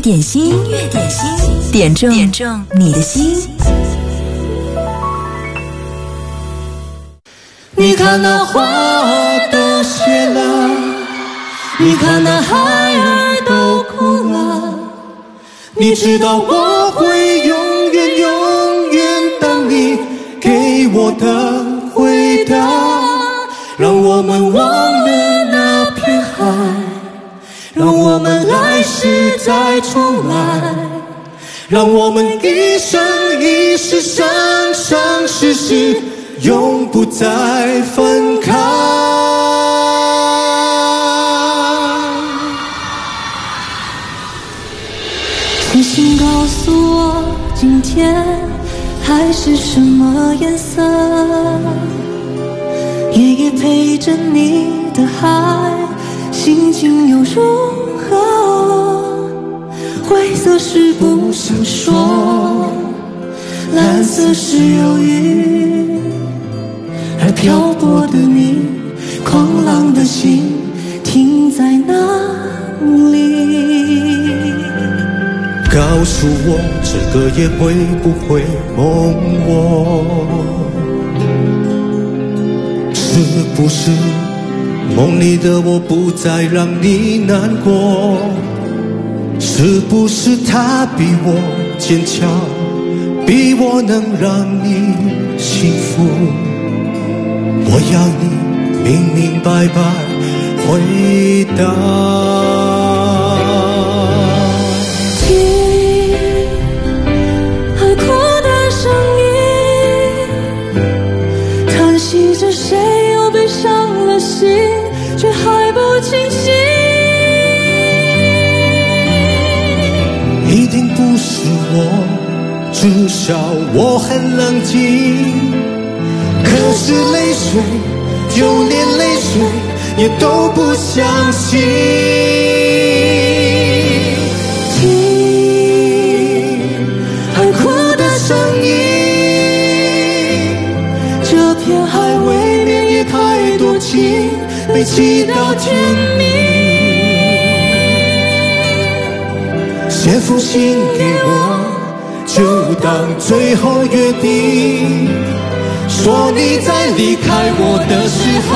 点心，音乐点心，点中点中你的心。你看那花儿都谢了，你看那孩儿都哭了，你知道我会永远永远等你给我的回答，让我们忘，让我们来世再重来，让我们一生一世生生世世。永不再分开。星星告诉我，今天海是什么颜色？夜夜陪着你的海，心情又如何？灰色是不想说，蓝色是忧郁。而漂泊的你，狂浪的心停在哪里？告诉我，这个夜会不会梦我？是不是梦里的我不再让你难过？是不是他比我坚强，比我能让你幸福？我要你明明白白回答。我，至少我很冷静。可是泪水，就连泪水也都不相信。听海哭的声音，这片海未免也太多情，被气到天明。写封信给我，当最后约定。说你在离开我的时候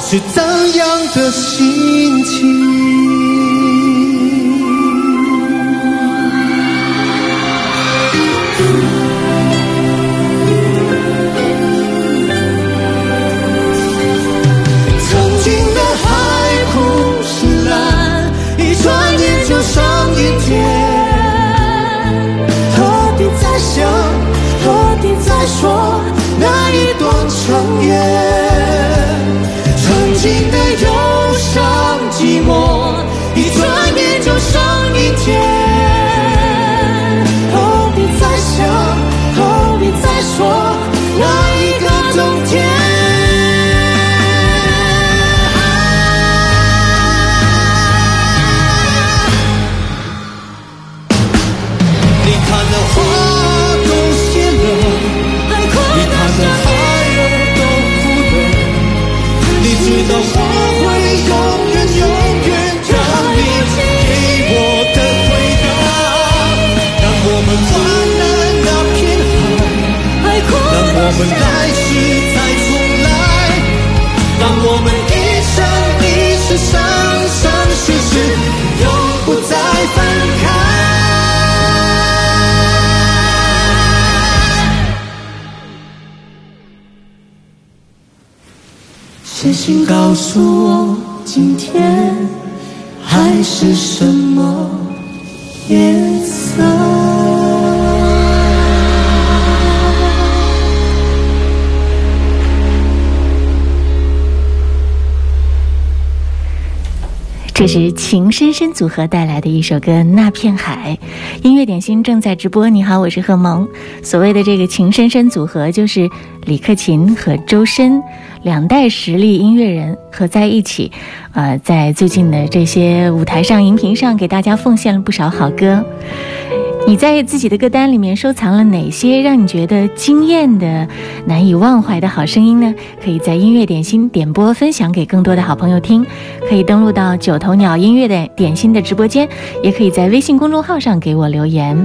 是怎样的心情？定在说那一段尘缘曾经的忧伤寂寞一转眼就上云天。请告诉我，今天海是什么颜这是情深深组合带来的一首歌《那片海》，音乐点心正在直播。你好，我是贺萌。所谓的这个情深深组合，就是李克勤和周深两代实力音乐人合在一起，呃，在最近的这些舞台上、荧屏上给大家奉献了不少好歌。你在自己的歌单里面收藏了哪些让你觉得惊艳的、难以忘怀的好声音呢？可以在音乐点心点播分享给更多的好朋友听。可以登录到九头鸟音乐的点心的直播间，也可以在微信公众号上给我留言。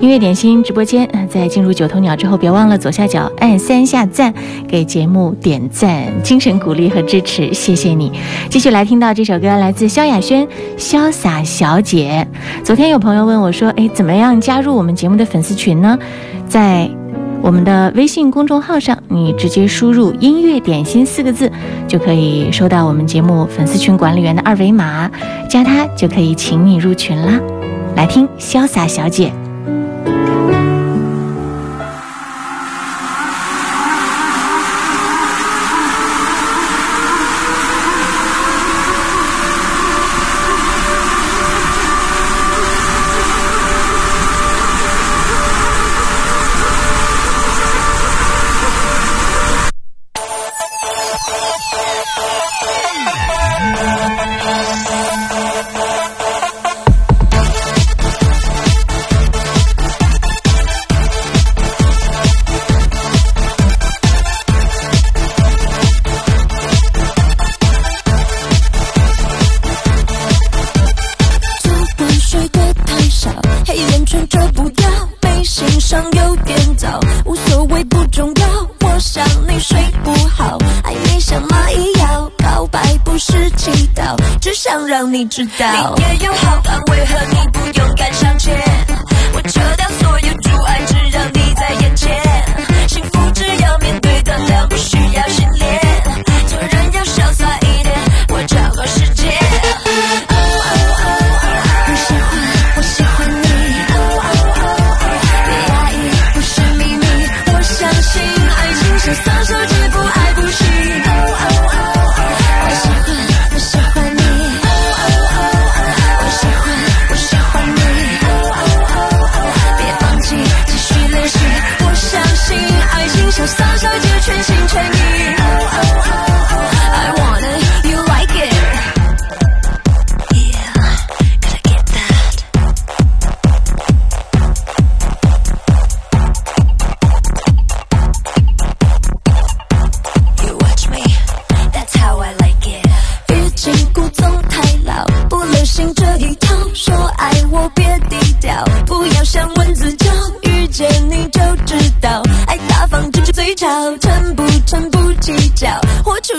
音乐点心直播间，在进入九头鸟之后，别忘了左下角按三下赞，给节目点赞，精神鼓励和支持，谢谢你。继续来听到这首歌，来自萧亚轩《潇洒小姐》。昨天有朋友问我说：“哎，怎么样？”加入我们节目的粉丝群呢，在我们的微信公众号上，你直接输入“音乐点心”四个字，就可以收到我们节目粉丝群管理员的二维码，加他就可以请你入群啦。来听潇洒小姐。睡不好暧昧像蚂蚁咬告白不是祈祷只想让你知道。你也有好感为何你不勇敢向前。我撤掉所有阻碍只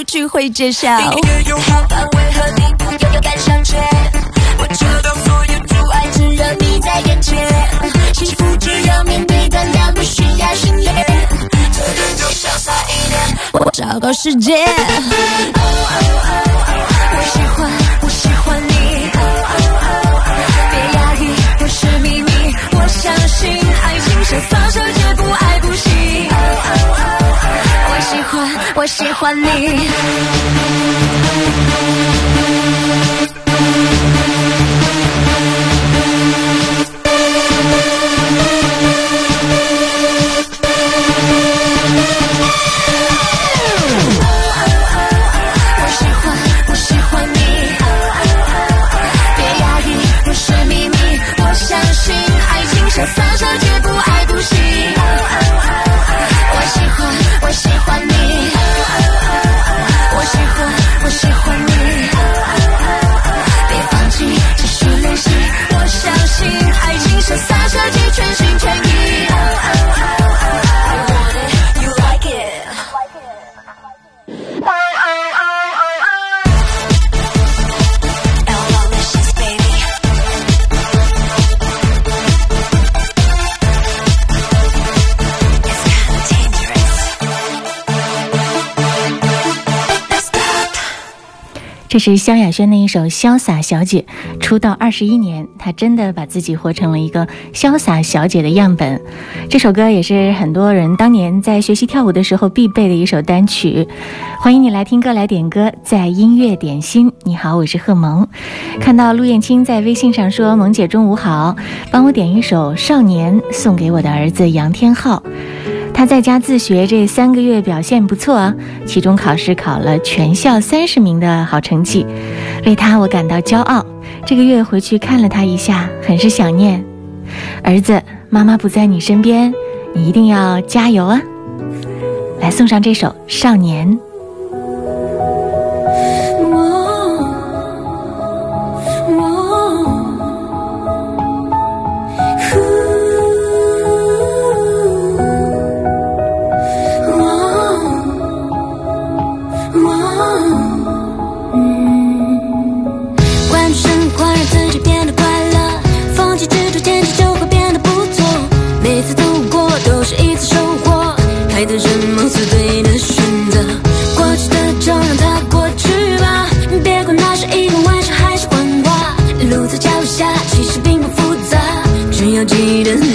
聚会揭晓。我，找个时间。我喜欢，我喜欢你。别压抑，不是秘密。我相信爱情像撒手，绝不爱不行。我喜欢，我喜欢你。这是萧亚轩的一首《潇洒小姐》，出道二十一年，她真的把自己活成了一个潇洒小姐的样本。这首歌也是很多人当年在学习跳舞的时候必备的一首单曲。欢迎你来听歌来点歌，在音乐点心。你好，我是贺萌。看到陆燕青在微信上说：“萌姐中午好，帮我点一首《少年》，送给我的儿子杨天浩。”他在家自学这三个月表现不错啊，期中考试考了全校三十名的好成绩，为他我感到骄傲。这个月回去看了他一下，很是想念，儿子，妈妈不在你身边，你一定要加油啊！来送上这首《少年》。做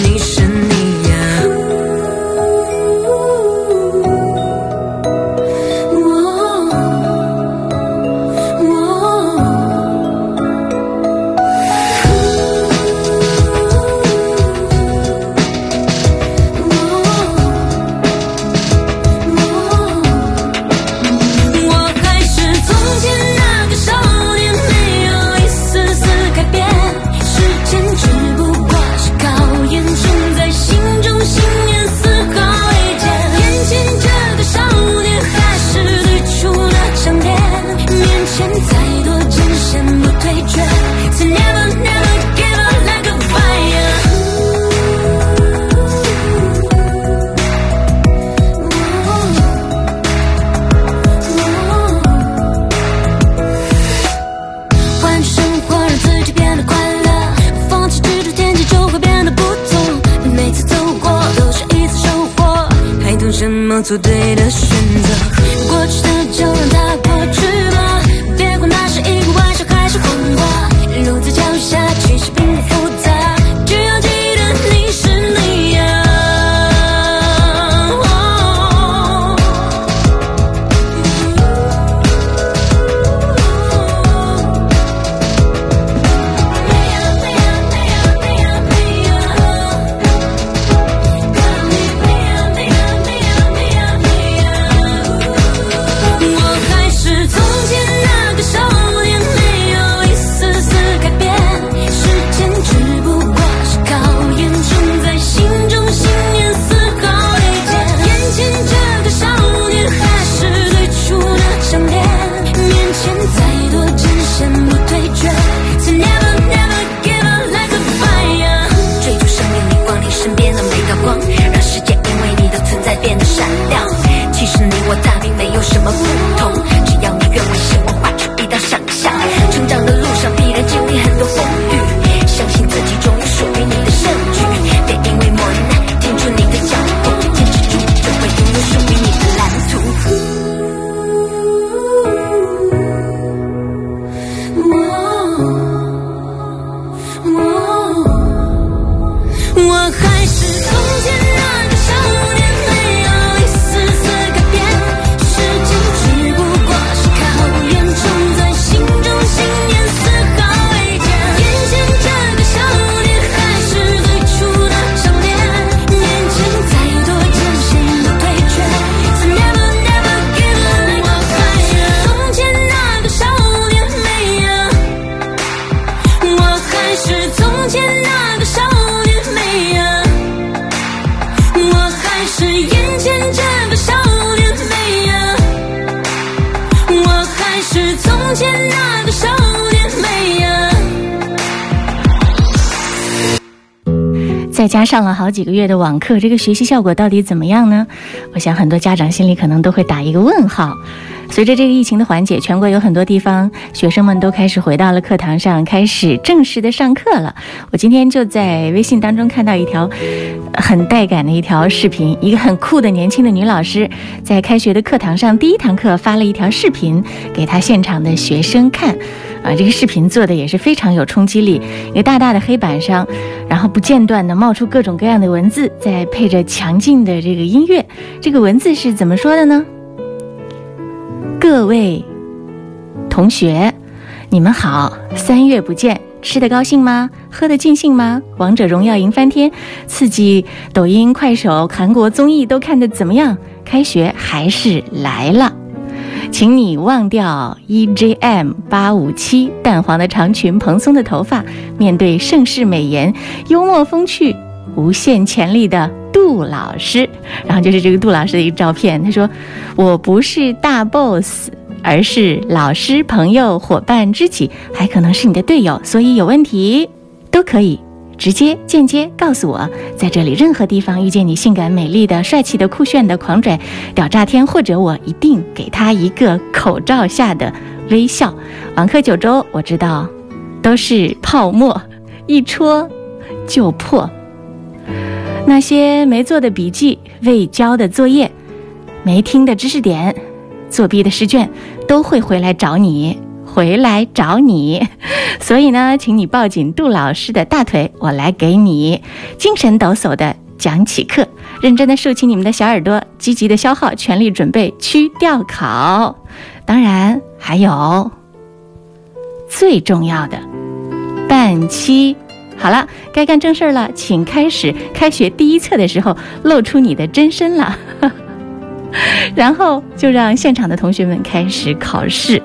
我大并没有什么不加上了好几个月的网课，这个学习效果到底怎么样呢？我想很多家长心里可能都会打一个问号。随着这个疫情的缓解，全国有很多地方学生们都开始回到了课堂上，开始正式的上课了。我今天就在微信当中看到一条很带感的一条视频，一个很酷的年轻的女老师在开学的课堂上第一堂课发了一条视频给她现场的学生看。啊，这个视频做的也是非常有冲击力，一个大大的黑板上，然后不间断的冒出各种各样的文字，再配着强劲的这个音乐。这个文字是怎么说的呢？各位同学，你们好，三月不见，吃的高兴吗？喝的尽兴吗？王者荣耀赢翻天，刺激抖音、快手、韩国综艺都看的怎么样？开学还是来了。请你忘掉 EJM 八五七淡黄的长裙、蓬松的头发，面对盛世美颜、幽默风趣、无限潜力的杜老师。然后就是这个杜老师的一个照片。他说：“我不是大 boss，而是老师、朋友、伙伴、知己，还可能是你的队友。所以有问题都可以。”直接、间接告诉我，在这里任何地方遇见你性感、美丽的、帅气的、酷炫的、狂拽、屌炸天，或者我一定给他一个口罩下的微笑。网课九州，我知道都是泡沫，一戳就破。那些没做的笔记、未交的作业、没听的知识点、作弊的试卷，都会回来找你。回来找你，所以呢，请你抱紧杜老师的大腿，我来给你精神抖擞的讲起课，认真的竖起你们的小耳朵，积极的消耗，全力准备区调考。当然还有最重要的半期。好了，该干正事儿了，请开始。开学第一册的时候，露出你的真身了，然后就让现场的同学们开始考试。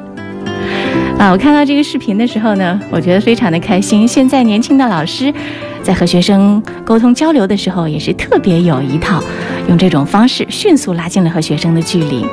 啊，我看到这个视频的时候呢，我觉得非常的开心。现在年轻的老师在和学生沟通交流的时候，也是特别有一套，用这种方式迅速拉近了和学生的距离。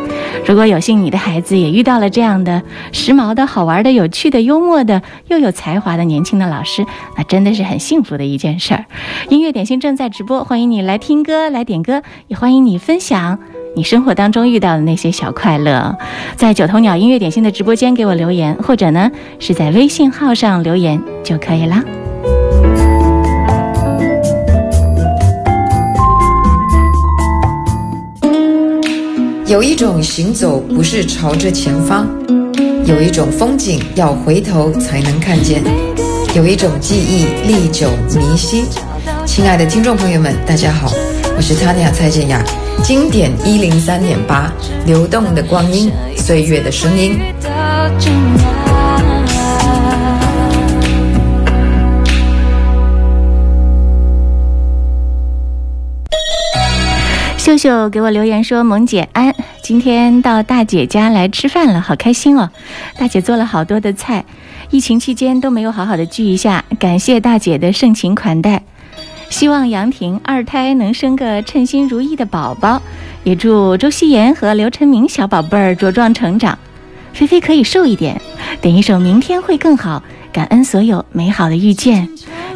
如果有幸你的孩子也遇到了这样的时髦的好玩的、有趣的、幽默的又有才华的年轻的老师，那真的是很幸福的一件事儿。音乐点心正在直播，欢迎你来听歌、来点歌，也欢迎你分享。你生活当中遇到的那些小快乐，在九头鸟音乐点心的直播间给我留言，或者呢是在微信号上留言就可以啦。有一种行走不是朝着前方，有一种风景要回头才能看见，有一种记忆历久弥新。亲爱的听众朋友们，大家好，我是 Tanya 蔡健雅。经典一零三点八，流动的光阴，岁月的声音。秀秀给我留言说：“萌姐安，今天到大姐家来吃饭了，好开心哦！大姐做了好多的菜，疫情期间都没有好好的聚一下，感谢大姐的盛情款待。”希望杨婷二胎能生个称心如意的宝宝，也祝周希言和刘晨明小宝贝儿茁壮成长，菲菲可以瘦一点。点一首《明天会更好》，感恩所有美好的遇见，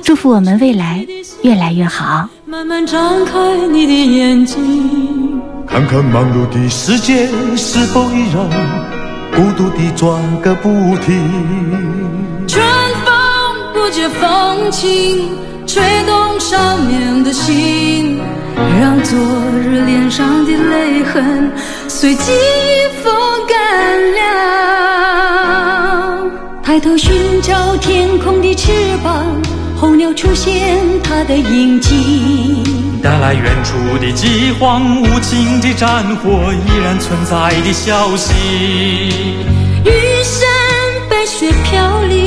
祝福我们未来越来越好。慢慢张开你的眼睛，看看忙碌的世界是否依然孤独地转个不停。春风不解风情。吹动少年的心，让昨日脸上的泪痕随记忆风干了。抬头寻找天空的翅膀，候鸟出现它的影迹，带来远处的饥荒，无情的战火依然存在的消息。玉山白雪飘零。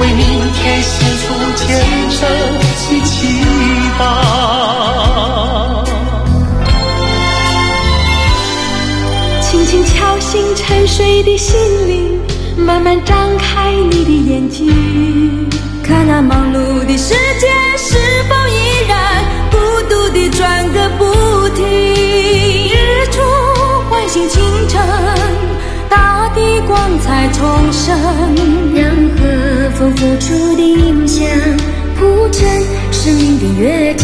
为明天献出虔诚的祈祷。轻轻敲醒沉睡的心灵，慢慢张开你的眼睛，看那忙碌的世界是否依然孤独地转个不停。日出唤醒清晨，光彩重生，让和风拂出的音响铺成生命的乐章。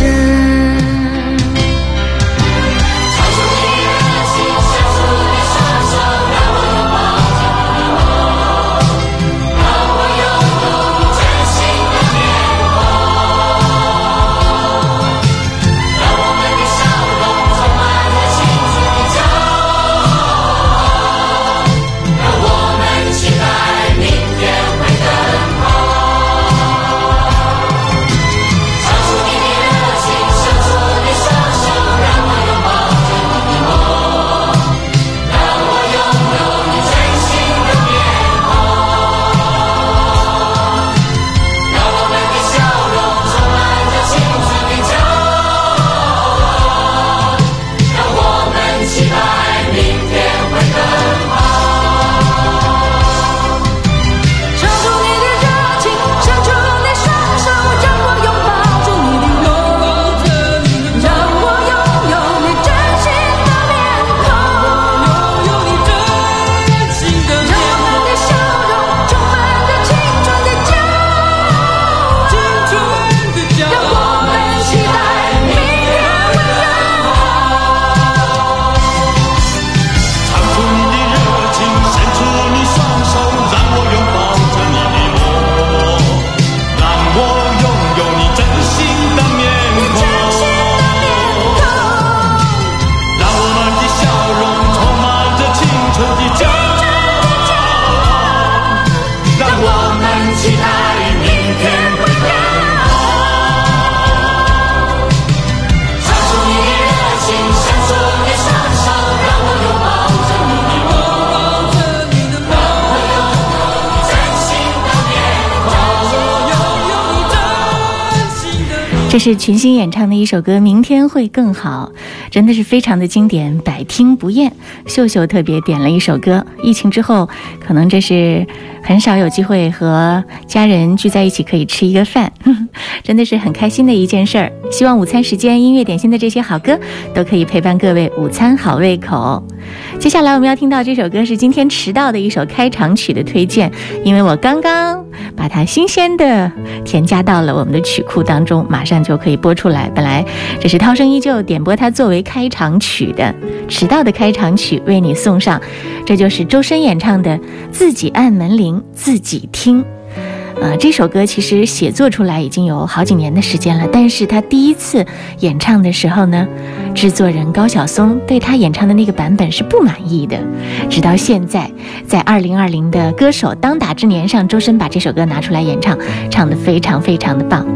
是群星演唱的一首歌《明天会更好》，真的是非常的经典，百听不厌。秀秀特别点了一首歌，疫情之后，可能这是很少有机会和家人聚在一起可以吃一个饭，真的是很开心的一件事儿。希望午餐时间音乐点心的这些好歌都可以陪伴各位午餐好胃口。接下来我们要听到这首歌是今天迟到的一首开场曲的推荐，因为我刚刚把它新鲜的添加到了我们的曲库当中，马上就可以播出来。本来这是涛声依旧点播它作为开场曲的，迟到的开场曲为你送上，这就是周深演唱的《自己按门铃自己听》。呃，这首歌其实写作出来已经有好几年的时间了，但是他第一次演唱的时候呢，制作人高晓松对他演唱的那个版本是不满意的。直到现在，在二零二零的歌手当打之年上，周深把这首歌拿出来演唱，唱得非常非常的棒。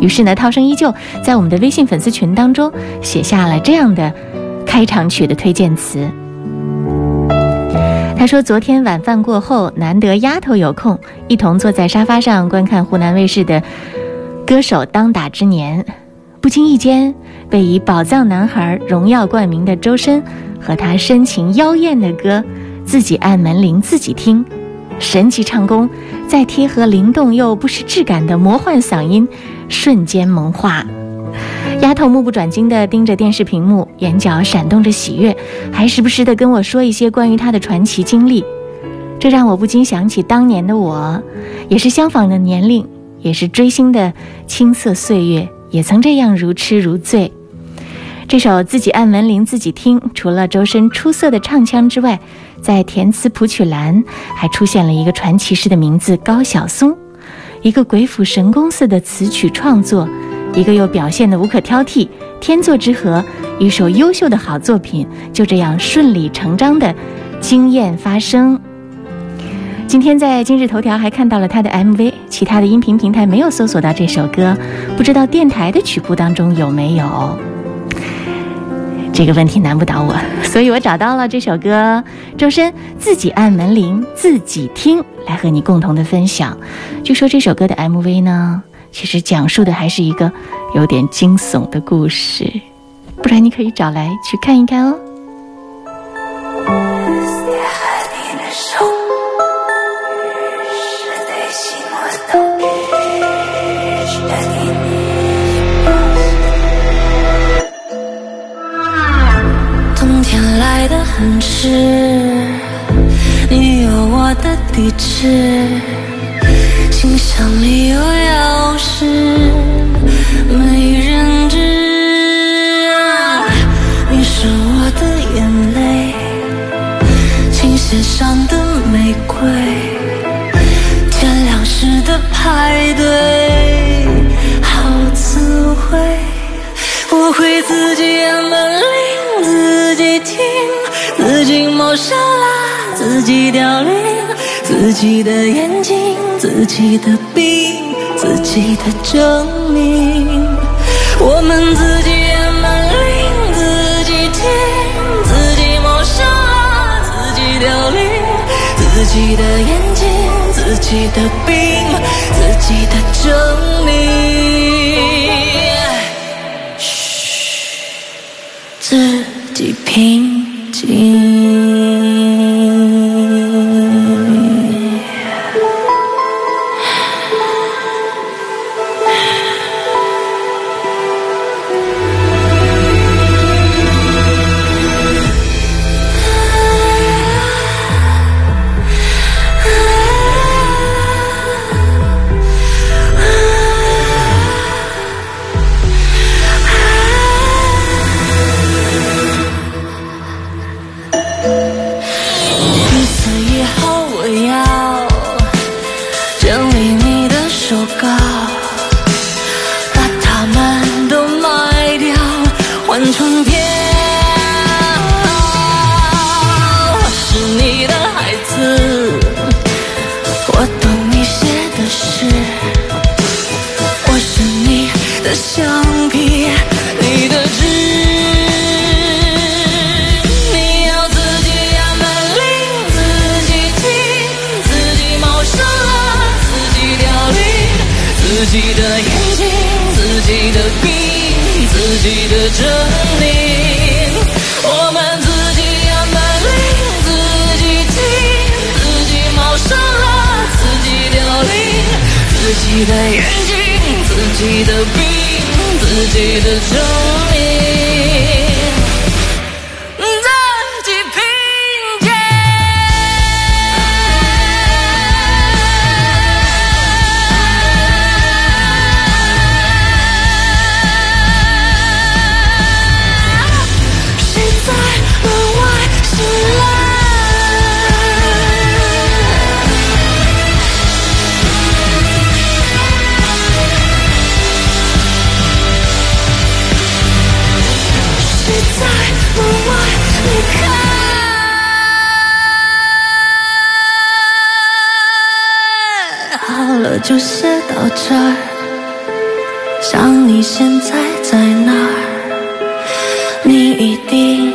于是呢，涛声依旧在我们的微信粉丝群当中写下了这样的开场曲的推荐词。他说：“昨天晚饭过后，难得丫头有空，一同坐在沙发上观看湖南卫视的《歌手当打之年》，不经意间被以宝藏男孩荣耀冠名的周深和他深情妖艳的歌《自己按门铃自己听》，神级唱功，再贴合灵动又不失质感的魔幻嗓音，瞬间萌化。”丫头目不转睛地盯着电视屏幕，眼角闪动着喜悦，还时不时地跟我说一些关于她的传奇经历。这让我不禁想起当年的我，也是相仿的年龄，也是追星的青涩岁月，也曾这样如痴如醉。这首自己按门铃自己听，除了周深出色的唱腔之外，在填词谱曲栏还出现了一个传奇式的名字高晓松，一个鬼斧神工似的词曲创作。一个又表现的无可挑剔，天作之合，一首优秀的好作品就这样顺理成章的惊艳发生。今天在今日头条还看到了他的 MV，其他的音频平台没有搜索到这首歌，不知道电台的曲库当中有没有。这个问题难不倒我，所以我找到了这首歌，周深自己按门铃，自己听，来和你共同的分享。据说这首歌的 MV 呢，其实讲述的还是一个有点惊悚的故事，不然你可以找来去看一看哦。很迟，你有我的地址，信箱里有是，没人知。你是我的眼泪，琴弦上的玫瑰，天亮时的派对，好滋味。我会自己按门铃，自己听。自己谋杀了自己凋零，自己的眼睛，自己的病，自己的证明。我们自己按门铃，自己听，自己谋杀自己凋零，自己的眼睛，自己的病，自己的证明。嘘，自己平静。就写到这儿，想你现在在哪儿？你一定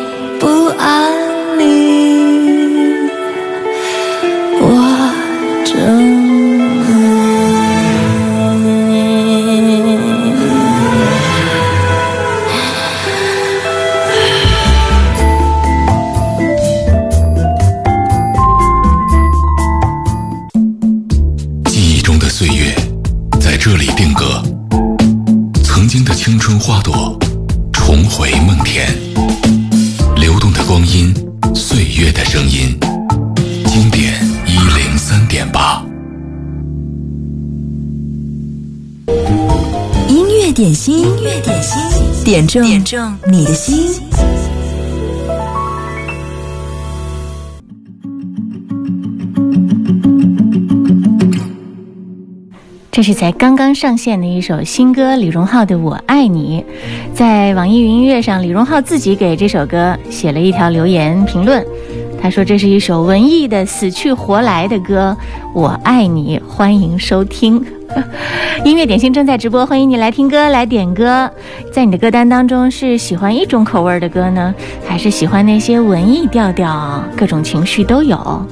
点中点中你的心。这是才刚刚上线的一首新歌，李荣浩的《我爱你》。在网易云音乐上，李荣浩自己给这首歌写了一条留言评论，他说：“这是一首文艺的死去活来的歌，我爱你，欢迎收听。” 音乐点心正在直播，欢迎你来听歌来点歌。在你的歌单当中，是喜欢一种口味的歌呢，还是喜欢那些文艺调调、各种情绪都有？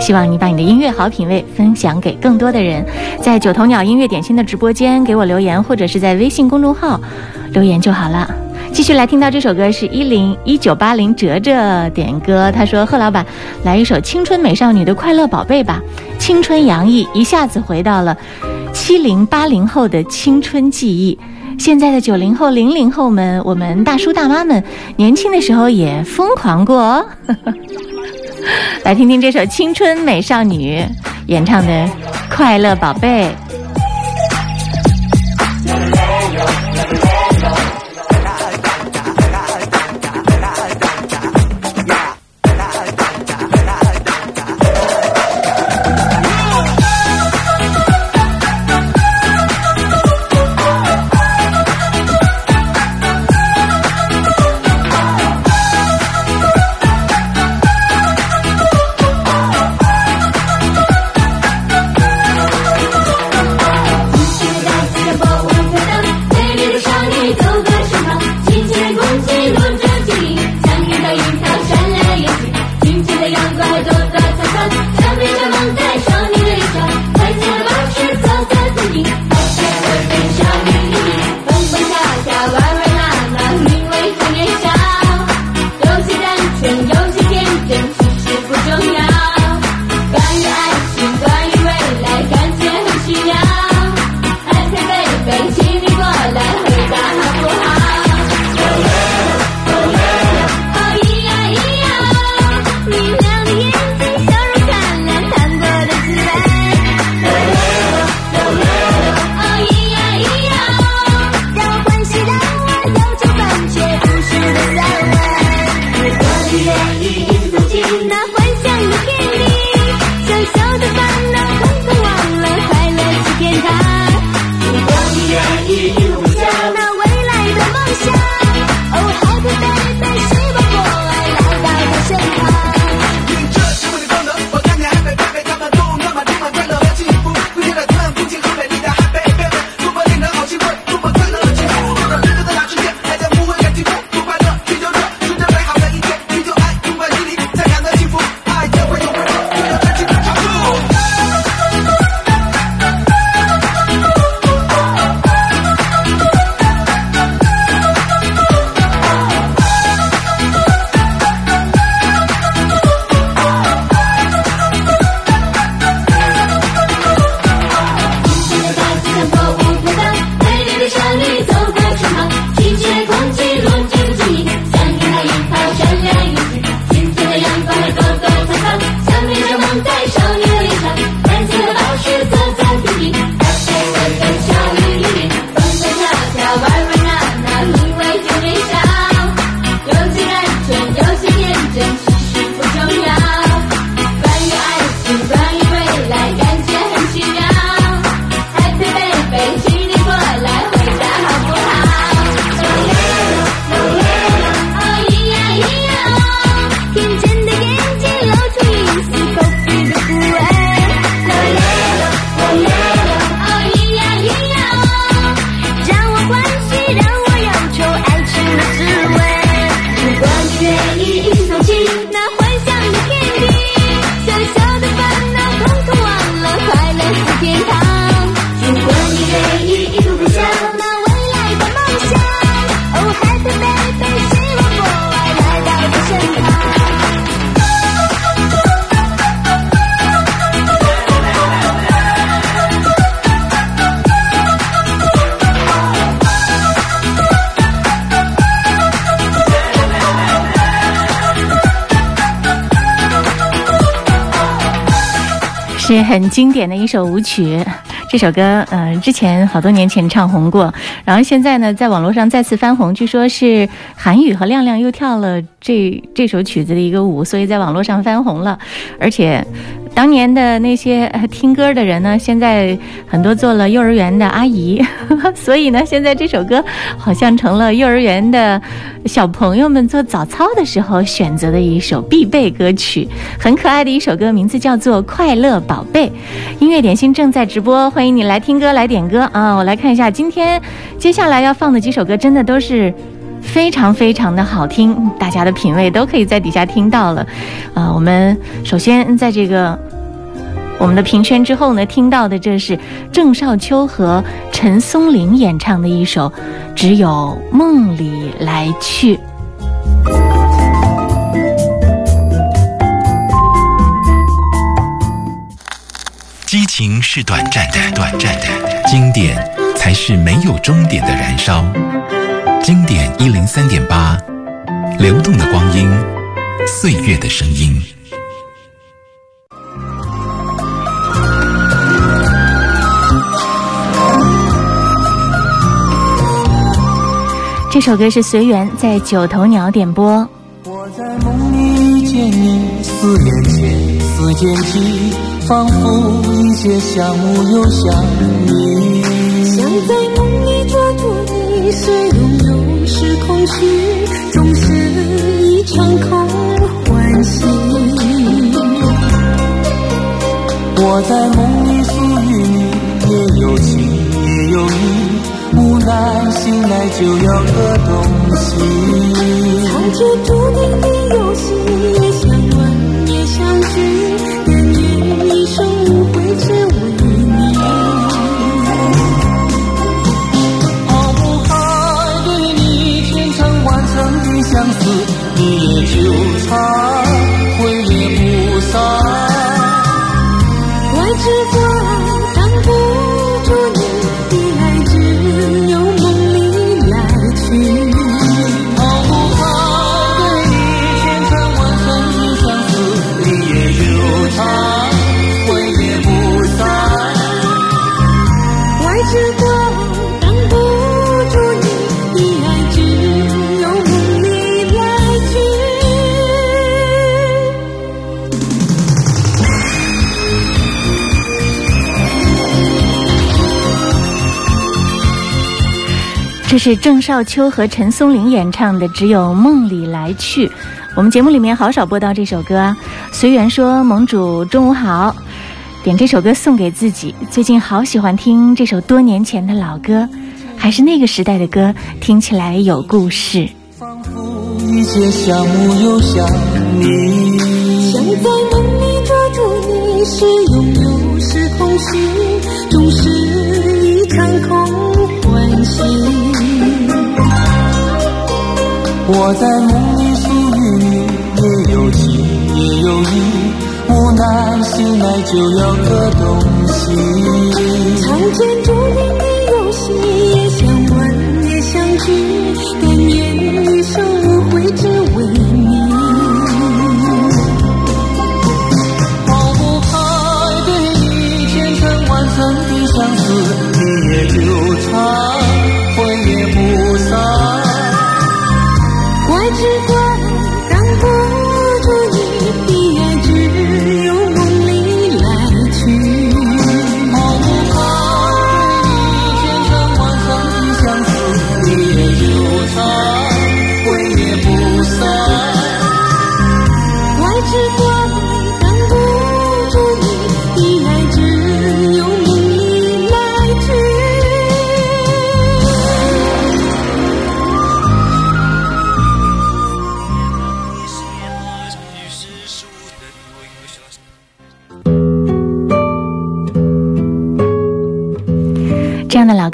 希望你把你的音乐好品味分享给更多的人。在九头鸟音乐点心的直播间给我留言，或者是在微信公众号留言就好了。继续来听到这首歌是一零一九八零哲哲点歌，他说：“贺老板，来一首青春美少女的快乐宝贝吧，青春洋溢，一下子回到了七零八零后的青春记忆。现在的九零后、零零后们，我们大叔大妈们，年轻的时候也疯狂过。来听听这首青春美少女演唱的《快乐宝贝》。”很经典的一首舞曲，这首歌，嗯，之前好多年前唱红过，然后现在呢，在网络上再次翻红，据说是韩宇和亮亮又跳了这这首曲子的一个舞，所以在网络上翻红了，而且。当年的那些听歌的人呢，现在很多做了幼儿园的阿姨，所以呢，现在这首歌好像成了幼儿园的小朋友们做早操的时候选择的一首必备歌曲，很可爱的一首歌，名字叫做《快乐宝贝》。音乐点心正在直播，欢迎你来听歌来点歌啊！我来看一下，今天接下来要放的几首歌，真的都是。非常非常的好听，大家的品味都可以在底下听到了。啊，我们首先在这个我们的评圈之后呢，听到的这是郑少秋和陈松伶演唱的一首《只有梦里来去》。激情是短暂的，短暂的；经典才是没有终点的燃烧。经典一零三点八，流动的光阴，岁月的声音。这首歌是随缘在九头鸟点播。我在梦里见你，思念前，思间起，仿佛一切像雾又像你。想在梦里抓住你，虽拥有是空虚，总是一场空欢喜。我在梦里属于你，也有情也有义，醒来就要个东西。藏着注定的游戏，也相吻也相聚，甘愿一生无悔只为你。抛不开对你千层万层的相思，你也纠缠，挥也不散。这是郑少秋和陈松伶演唱的《只有梦里来去》。我们节目里面好少播到这首歌啊。随缘说：“盟主中午好，点这首歌送给自己。最近好喜欢听这首多年前的老歌，还是那个时代的歌，听起来有故事。仿佛一切像雾又像你。想在梦里抓住你，是拥有是空虚，我在梦里属于你，也有情也有义，无奈醒来就要个东西。常见注定的游戏，也想问也想聚，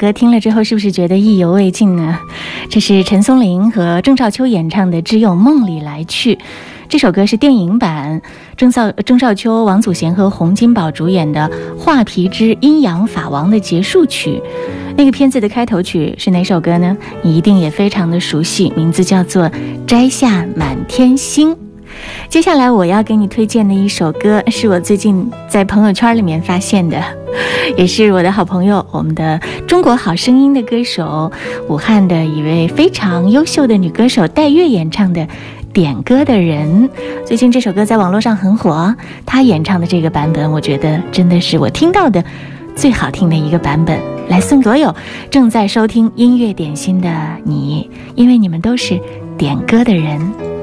歌听了之后，是不是觉得意犹未尽呢？这是陈松伶和郑少秋演唱的《只有梦里来去》。这首歌是电影版，郑少郑少秋、王祖贤和洪金宝主演的《画皮之阴阳法王》的结束曲。那个片子的开头曲是哪首歌呢？你一定也非常的熟悉，名字叫做《摘下满天星》。接下来我要给你推荐的一首歌，是我最近在朋友圈里面发现的，也是我的好朋友，我们的中国好声音的歌手，武汉的一位非常优秀的女歌手戴月演唱的《点歌的人。最近这首歌在网络上很火，她演唱的这个版本，我觉得真的是我听到的最好听的一个版本。来送所有正在收听音乐点心的你，因为你们都是点歌的人。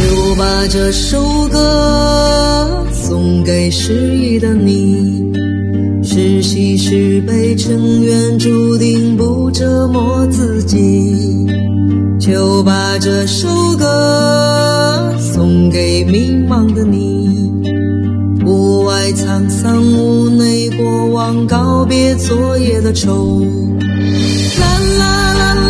就把这首歌送给失意的你，是喜是悲，尘缘注定不折磨自己。就把这首歌送给迷茫的你，屋外沧桑，屋内过往，告别昨夜的愁。啦啦啦啦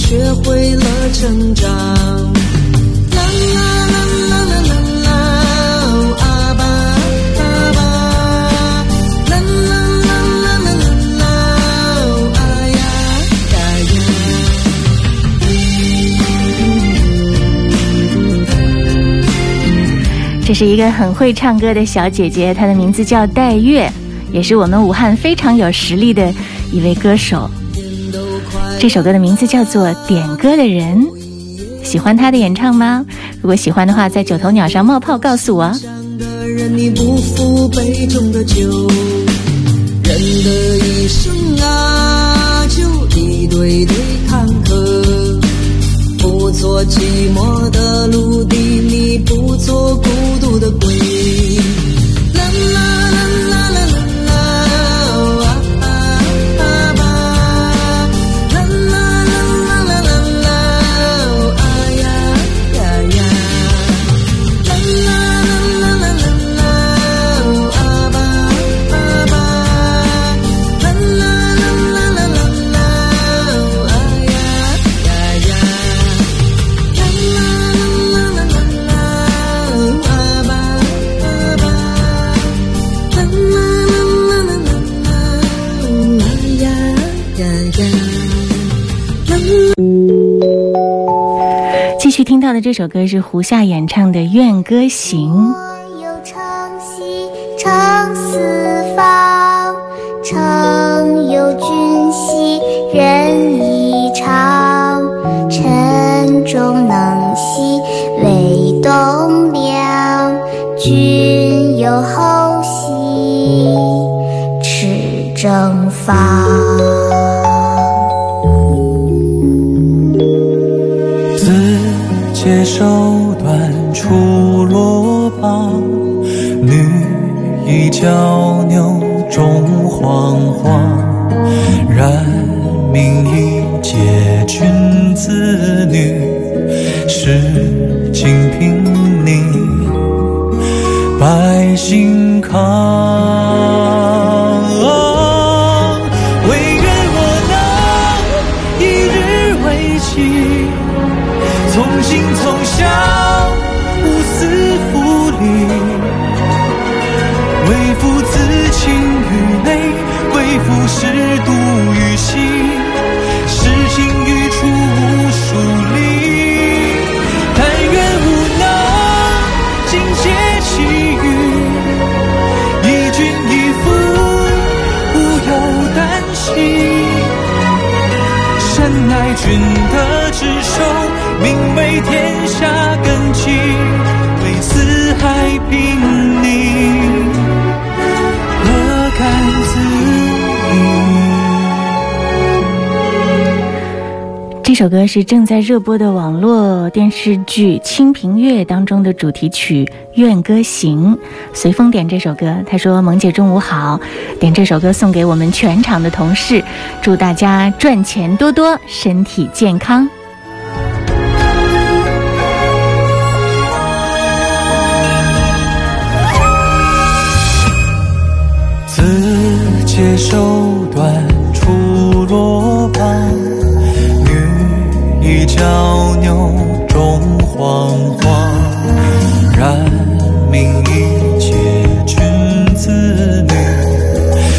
学会了成长。这是一个很会唱歌的小姐姐，她的名字叫戴月，也是我们武汉非常有实力的一位歌手。这首歌的名字叫做《点歌的人》，喜欢他的演唱吗？如果喜欢的话，在九头鸟上冒泡告诉我。人的一生啊，就一堆堆坎坷，不做寂寞的陆地，你不做孤的这首歌是胡夏演唱的《愿歌行》。我有长兮长四方，成有君兮人亦长。晨钟能兮为栋梁，君有后兮持正方。名利皆君子，女是卿聘，你百姓康，唯愿我能一日为妻，从心从想，无私负理，为父自清于内，为父嗜度于心。君的执手，名为天下根基，为四海平首歌是正在热播的网络电视剧《清平乐》当中的主题曲《怨歌行》。随风点这首歌，他说：“萌姐中午好，点这首歌送给我们全场的同事，祝大家赚钱多多，身体健康。”自接手段出罗榜，女力娇扭中惶惶，然命一切君子女，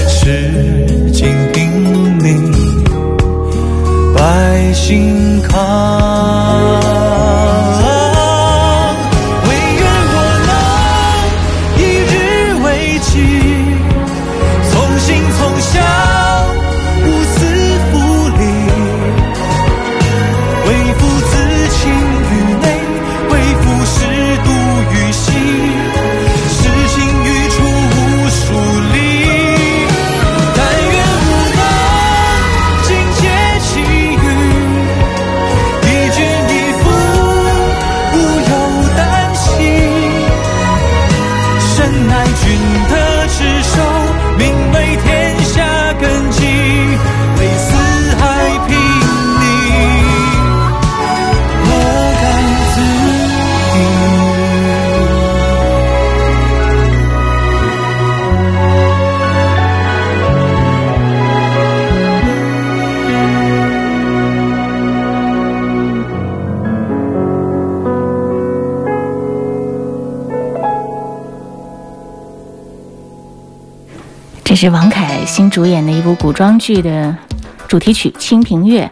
世经平民，百姓康。是王凯新主演的一部古装剧的主题曲《清平乐》。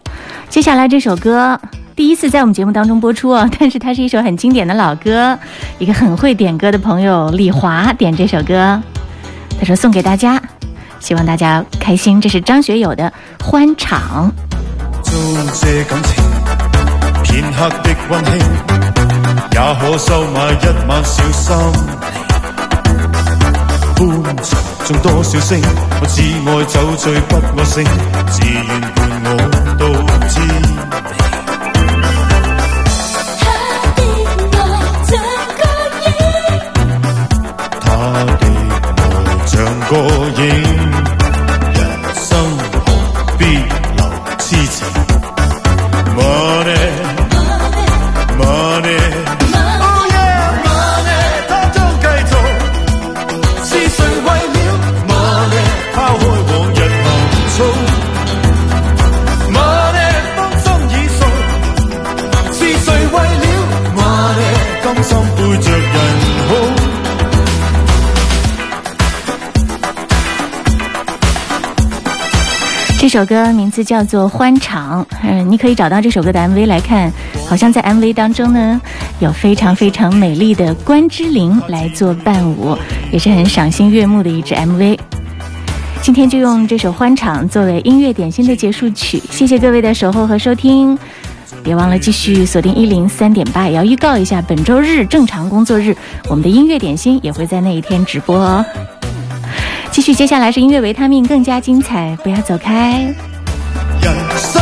接下来这首歌第一次在我们节目当中播出哦，但是它是一首很经典的老歌。一个很会点歌的朋友李华点这首歌，他说送给大家，希望大家开心。这是张学友的《欢场》。片刻的溫馨，也可收買一晚小心。歡場中多少声，我只爱酒醉不我醒，自愿伴我到这首歌名字叫做《欢场》，嗯，你可以找到这首歌的 MV 来看，好像在 MV 当中呢，有非常非常美丽的关之琳来做伴舞，也是很赏心悦目的一支 MV。今天就用这首《欢场》作为音乐点心的结束曲，谢谢各位的守候和收听，别忘了继续锁定一零三点八，也要预告一下，本周日正常工作日，我们的音乐点心也会在那一天直播哦。继续，接下来是音乐维他命，更加精彩，不要走开。人生